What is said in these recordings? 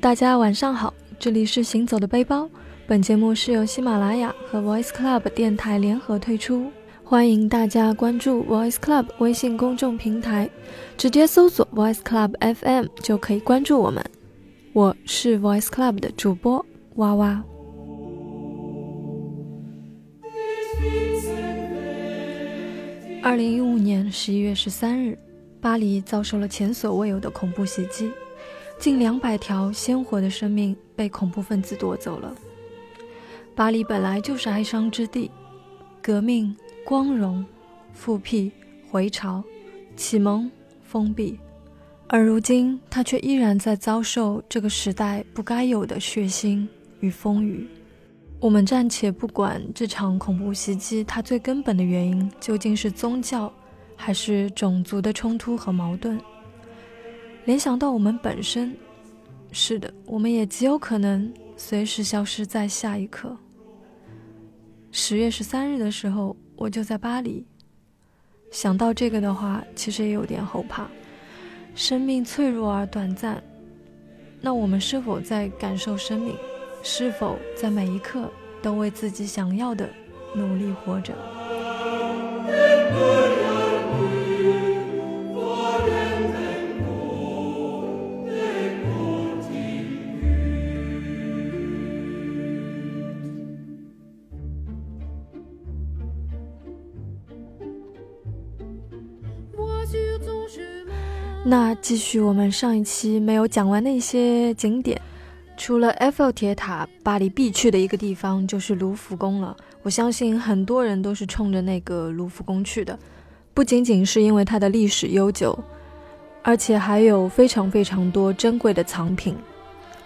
大家晚上好，这里是行走的背包。本节目是由喜马拉雅和 Voice Club 电台联合推出，欢迎大家关注 Voice Club 微信公众平台，直接搜索 Voice Club FM 就可以关注我们。我是 Voice Club 的主播哇哇。二零一五年十一月十三日，巴黎遭受了前所未有的恐怖袭击，近两百条鲜活的生命被恐怖分子夺走了。巴黎本来就是哀伤之地，革命、光荣、复辟、回潮、启蒙、封闭，而如今它却依然在遭受这个时代不该有的血腥与风雨。我们暂且不管这场恐怖袭击它最根本的原因究竟是宗教，还是种族的冲突和矛盾，联想到我们本身，是的，我们也极有可能随时消失在下一刻。十月十三日的时候，我就在巴黎。想到这个的话，其实也有点后怕。生命脆弱而短暂，那我们是否在感受生命？是否在每一刻都为自己想要的努力活着？那继续我们上一期没有讲完的一些景点，除了埃菲尔铁塔，巴黎必去的一个地方就是卢浮宫了。我相信很多人都是冲着那个卢浮宫去的，不仅仅是因为它的历史悠久，而且还有非常非常多珍贵的藏品。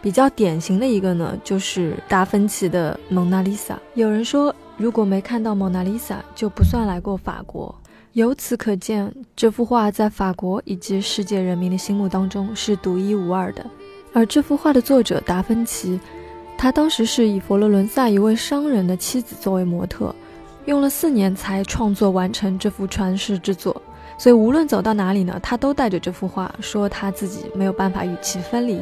比较典型的一个呢，就是达芬奇的《蒙娜丽莎》。有人说，如果没看到蒙娜丽莎，就不算来过法国。由此可见，这幅画在法国以及世界人民的心目当中是独一无二的。而这幅画的作者达芬奇，他当时是以佛罗伦萨一位商人的妻子作为模特，用了四年才创作完成这幅传世之作。所以无论走到哪里呢，他都带着这幅画，说他自己没有办法与其分离。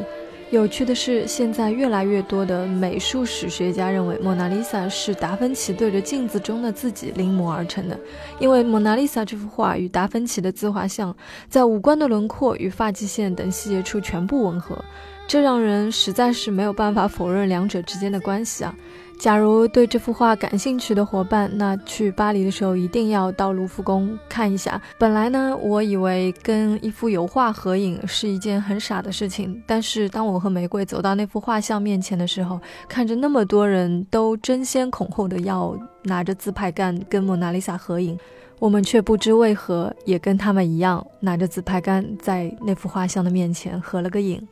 有趣的是，现在越来越多的美术史学家认为，《蒙娜丽莎》是达芬奇对着镜子中的自己临摹而成的，因为《蒙娜丽莎》这幅画与达芬奇的自画像在五官的轮廓与发际线等细节处全部吻合，这让人实在是没有办法否认两者之间的关系啊。假如对这幅画感兴趣的伙伴，那去巴黎的时候一定要到卢浮宫看一下。本来呢，我以为跟一幅油画合影是一件很傻的事情，但是当我和玫瑰走到那幅画像面前的时候，看着那么多人都争先恐后的要拿着自拍杆跟蒙娜丽莎合影，我们却不知为何也跟他们一样拿着自拍杆在那幅画像的面前合了个影。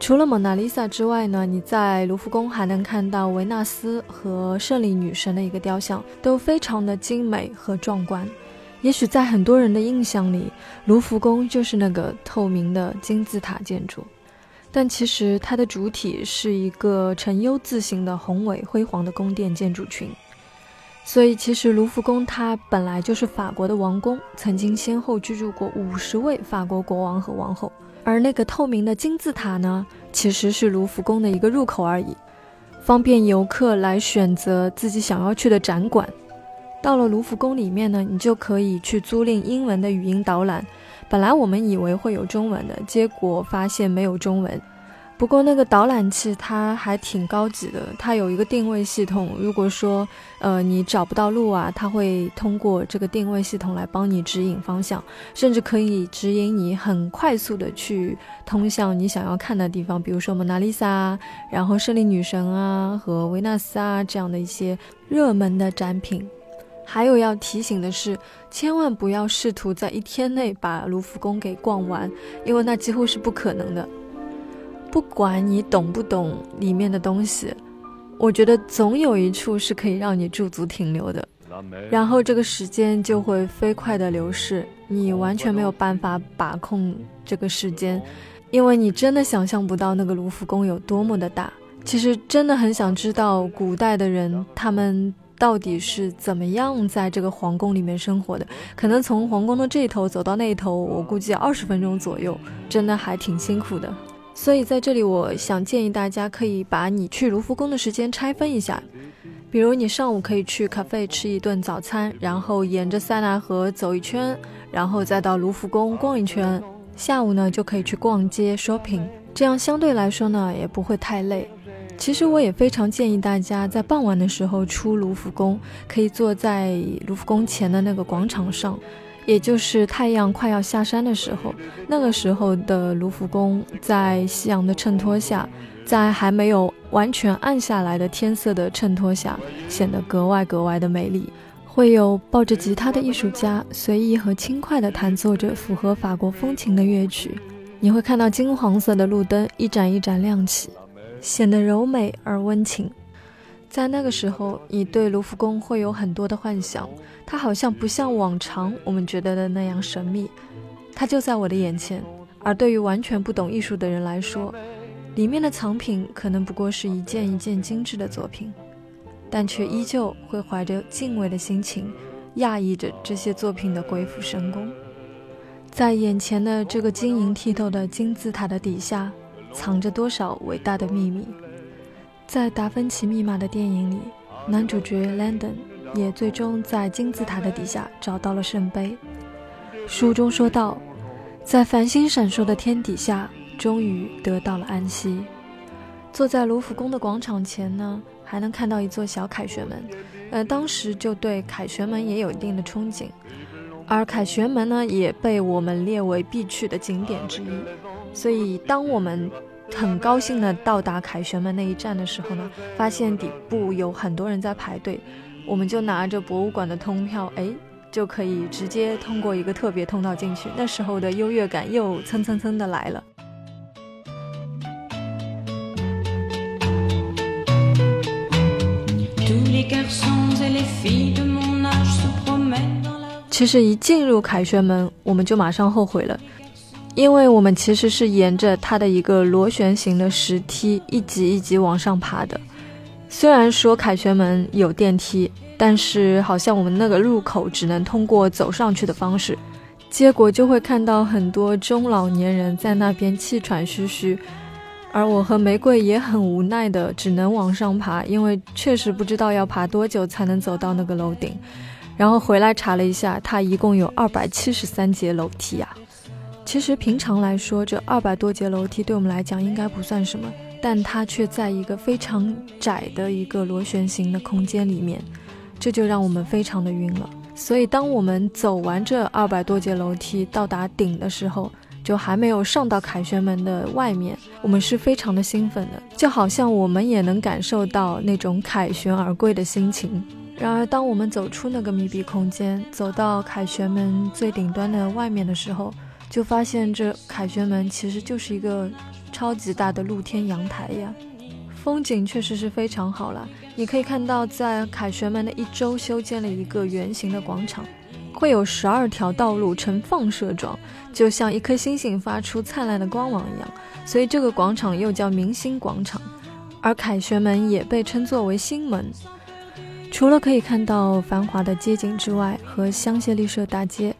除了蒙娜丽莎之外呢，你在卢浮宫还能看到维纳斯和胜利女神的一个雕像，都非常的精美和壮观。也许在很多人的印象里，卢浮宫就是那个透明的金字塔建筑，但其实它的主体是一个呈 U 字形的宏伟辉煌的宫殿建筑群。所以，其实卢浮宫它本来就是法国的王宫，曾经先后居住过五十位法国国王和王后。而那个透明的金字塔呢，其实是卢浮宫的一个入口而已，方便游客来选择自己想要去的展馆。到了卢浮宫里面呢，你就可以去租赁英文的语音导览。本来我们以为会有中文的，结果发现没有中文。不过那个导览器它还挺高级的，它有一个定位系统。如果说呃你找不到路啊，它会通过这个定位系统来帮你指引方向，甚至可以指引你很快速的去通向你想要看的地方，比如说蒙娜丽莎，然后胜利女神啊和维纳斯啊这样的一些热门的展品。还有要提醒的是，千万不要试图在一天内把卢浮宫给逛完，因为那几乎是不可能的。不管你懂不懂里面的东西，我觉得总有一处是可以让你驻足停留的，然后这个时间就会飞快的流逝，你完全没有办法把控这个时间，因为你真的想象不到那个卢浮宫有多么的大。其实真的很想知道古代的人他们到底是怎么样在这个皇宫里面生活的，可能从皇宫的这一头走到那一头，我估计二十分钟左右，真的还挺辛苦的。所以在这里，我想建议大家可以把你去卢浮宫的时间拆分一下，比如你上午可以去咖啡吃一顿早餐，然后沿着塞纳河走一圈，然后再到卢浮宫逛一圈。下午呢就可以去逛街 shopping，这样相对来说呢也不会太累。其实我也非常建议大家在傍晚的时候出卢浮宫，可以坐在卢浮宫前的那个广场上。也就是太阳快要下山的时候，那个时候的卢浮宫在夕阳的衬托下，在还没有完全暗下来的天色的衬托下，显得格外格外的美丽。会有抱着吉他的艺术家随意和轻快地弹奏着符合法国风情的乐曲，你会看到金黄色的路灯一盏一盏亮起，显得柔美而温情。在那个时候，你对卢浮宫会有很多的幻想，它好像不像往常我们觉得的那样神秘，它就在我的眼前。而对于完全不懂艺术的人来说，里面的藏品可能不过是一件一件精致的作品，但却依旧会怀着敬畏的心情，讶异着这些作品的鬼斧神工。在眼前的这个晶莹剔透的金字塔的底下，藏着多少伟大的秘密？在《达芬奇密码》的电影里，男主角 Landon 也最终在金字塔的底下找到了圣杯。书中说道，在繁星闪烁的天底下，终于得到了安息。坐在卢浮宫的广场前呢，还能看到一座小凯旋门。呃，当时就对凯旋门也有一定的憧憬，而凯旋门呢，也被我们列为必去的景点之一。所以，当我们很高兴的到达凯旋门那一站的时候呢，发现底部有很多人在排队，我们就拿着博物馆的通票，哎，就可以直接通过一个特别通道进去。那时候的优越感又蹭蹭蹭的来了。其实一进入凯旋门，我们就马上后悔了。因为我们其实是沿着它的一个螺旋形的石梯一级一级往上爬的。虽然说凯旋门有电梯，但是好像我们那个入口只能通过走上去的方式，结果就会看到很多中老年人在那边气喘吁吁，而我和玫瑰也很无奈的只能往上爬，因为确实不知道要爬多久才能走到那个楼顶。然后回来查了一下，它一共有二百七十三节楼梯呀。其实平常来说，这二百多节楼梯对我们来讲应该不算什么，但它却在一个非常窄的一个螺旋形的空间里面，这就让我们非常的晕了。所以当我们走完这二百多节楼梯到达顶的时候，就还没有上到凯旋门的外面，我们是非常的兴奋的，就好像我们也能感受到那种凯旋而归的心情。然而，当我们走出那个密闭空间，走到凯旋门最顶端的外面的时候，就发现这凯旋门其实就是一个超级大的露天阳台呀，风景确实是非常好了。你可以看到，在凯旋门的一周修建了一个圆形的广场，会有十二条道路呈放射状，就像一颗星星发出灿烂的光芒一样。所以这个广场又叫明星广场，而凯旋门也被称作为星门。除了可以看到繁华的街景之外，和香榭丽舍大街。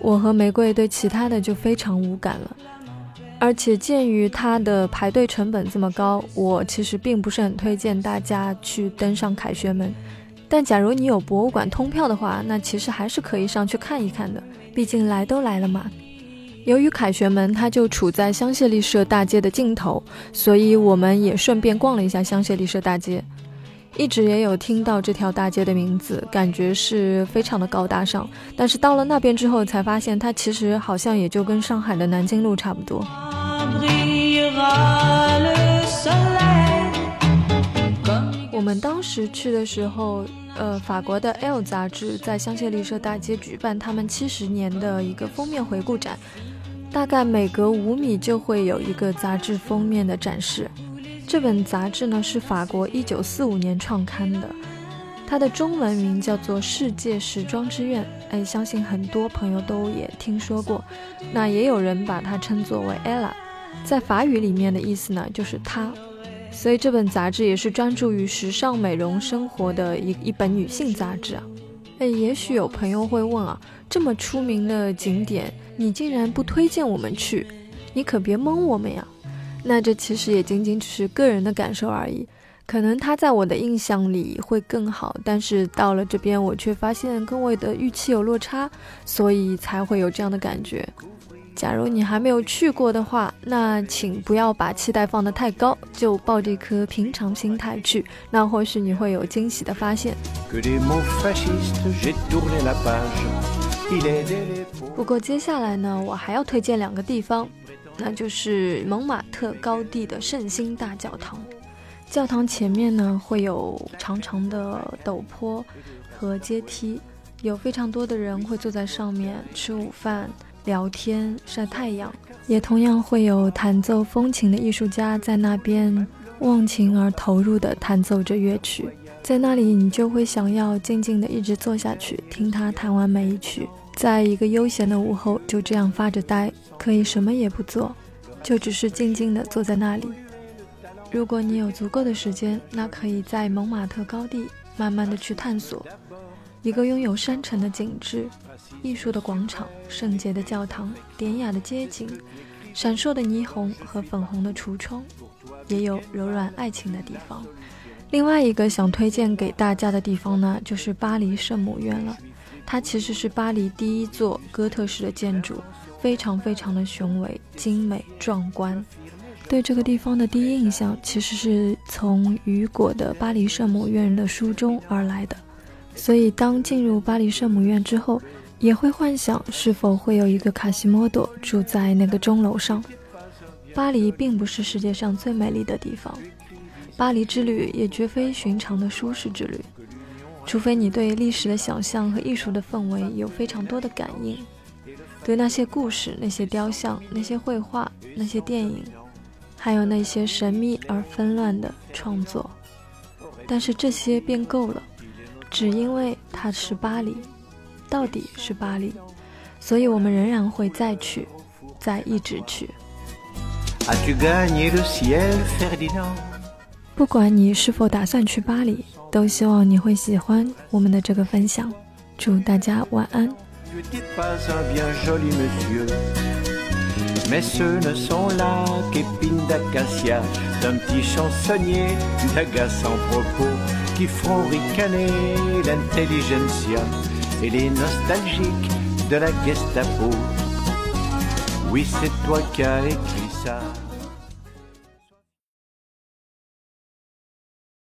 我和玫瑰对其他的就非常无感了，而且鉴于它的排队成本这么高，我其实并不是很推荐大家去登上凯旋门。但假如你有博物馆通票的话，那其实还是可以上去看一看的，毕竟来都来了嘛。由于凯旋门它就处在香榭丽舍大街的尽头，所以我们也顺便逛了一下香榭丽舍大街。一直也有听到这条大街的名字，感觉是非常的高大上。但是到了那边之后，才发现它其实好像也就跟上海的南京路差不多。我们当时去的时候，呃，法国的《L》杂志在香榭丽舍大街举办他们七十年的一个封面回顾展，大概每隔五米就会有一个杂志封面的展示。这本杂志呢是法国一九四五年创刊的，它的中文名叫做《世界时装之愿》。哎，相信很多朋友都也听说过。那也有人把它称作为 Ella，在法语里面的意思呢就是她。所以这本杂志也是专注于时尚美容生活的一一本女性杂志啊。哎，也许有朋友会问啊，这么出名的景点，你竟然不推荐我们去？你可别蒙我们呀！那这其实也仅仅只是个人的感受而已。可能它在我的印象里会更好，但是到了这边我却发现跟我的预期有落差，所以才会有这样的感觉。假如你还没有去过的话，那请不要把期待放得太高，就抱着一颗平常心态去，那或许你会有惊喜的发现。不过接下来呢，我还要推荐两个地方，那就是蒙马特高地的圣心大教堂。教堂前面呢会有长长的陡坡和阶梯，有非常多的人会坐在上面吃午饭、聊天、晒太阳，也同样会有弹奏风琴的艺术家在那边忘情而投入地弹奏着乐曲，在那里你就会想要静静地一直坐下去听他弹完每一曲，在一个悠闲的午后就这样发着呆，可以什么也不做，就只是静静地坐在那里。如果你有足够的时间，那可以在蒙马特高地慢慢的去探索一个拥有山城的景致、艺术的广场、圣洁的教堂、典雅的街景、闪烁的霓虹和粉红的橱窗，也有柔软爱情的地方。另外一个想推荐给大家的地方呢，就是巴黎圣母院了。它其实是巴黎第一座哥特式的建筑，非常非常的雄伟、精美、壮观。对这个地方的第一印象，其实是从雨果的《巴黎圣母院》的书中而来的。所以，当进入巴黎圣母院之后，也会幻想是否会有一个卡西莫多住在那个钟楼上。巴黎并不是世界上最美丽的地方，巴黎之旅也绝非寻常的舒适之旅，除非你对历史的想象和艺术的氛围有非常多的感应，对那些故事、那些雕像、那些绘画、那些电影。还有那些神秘而纷乱的创作，但是这些便够了，只因为它是巴黎，到底是巴黎，所以我们仍然会再去，再一直去。不管你是否打算去巴黎，都希望你会喜欢我们的这个分享。祝大家晚安。Mais ce ne sont là qu'épines d'acacia d'un petit chansonnier d'agaçant propos qui font ricaner l'intelligentsia et les nostalgiques de la Gestapo. Oui, c'est toi qui as écrit ça.